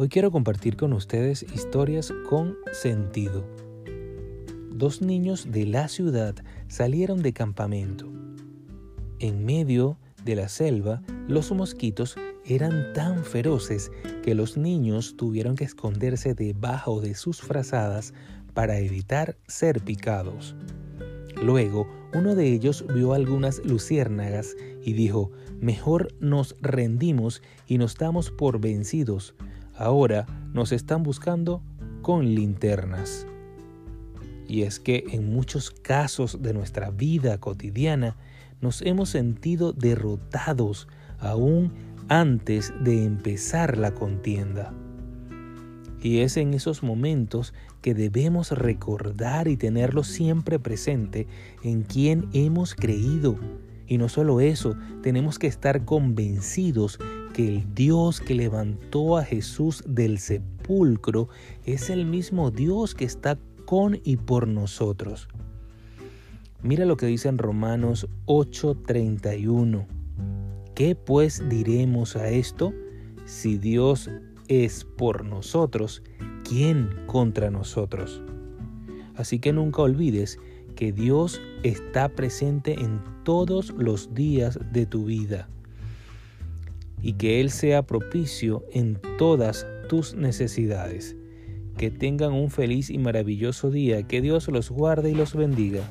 Hoy quiero compartir con ustedes historias con sentido. Dos niños de la ciudad salieron de campamento. En medio de la selva, los mosquitos eran tan feroces que los niños tuvieron que esconderse debajo de sus frazadas para evitar ser picados. Luego, uno de ellos vio algunas luciérnagas y dijo, mejor nos rendimos y nos damos por vencidos, ahora nos están buscando con linternas. Y es que en muchos casos de nuestra vida cotidiana nos hemos sentido derrotados aún antes de empezar la contienda. Y es en esos momentos que debemos recordar y tenerlo siempre presente en quien hemos creído. Y no solo eso, tenemos que estar convencidos que el Dios que levantó a Jesús del sepulcro es el mismo Dios que está con y por nosotros. Mira lo que dice en Romanos 8:31. ¿Qué pues diremos a esto? Si Dios es por nosotros, ¿quién contra nosotros? Así que nunca olvides que Dios está presente en todos los días de tu vida y que Él sea propicio en todas tus necesidades. Que tengan un feliz y maravilloso día, que Dios los guarde y los bendiga.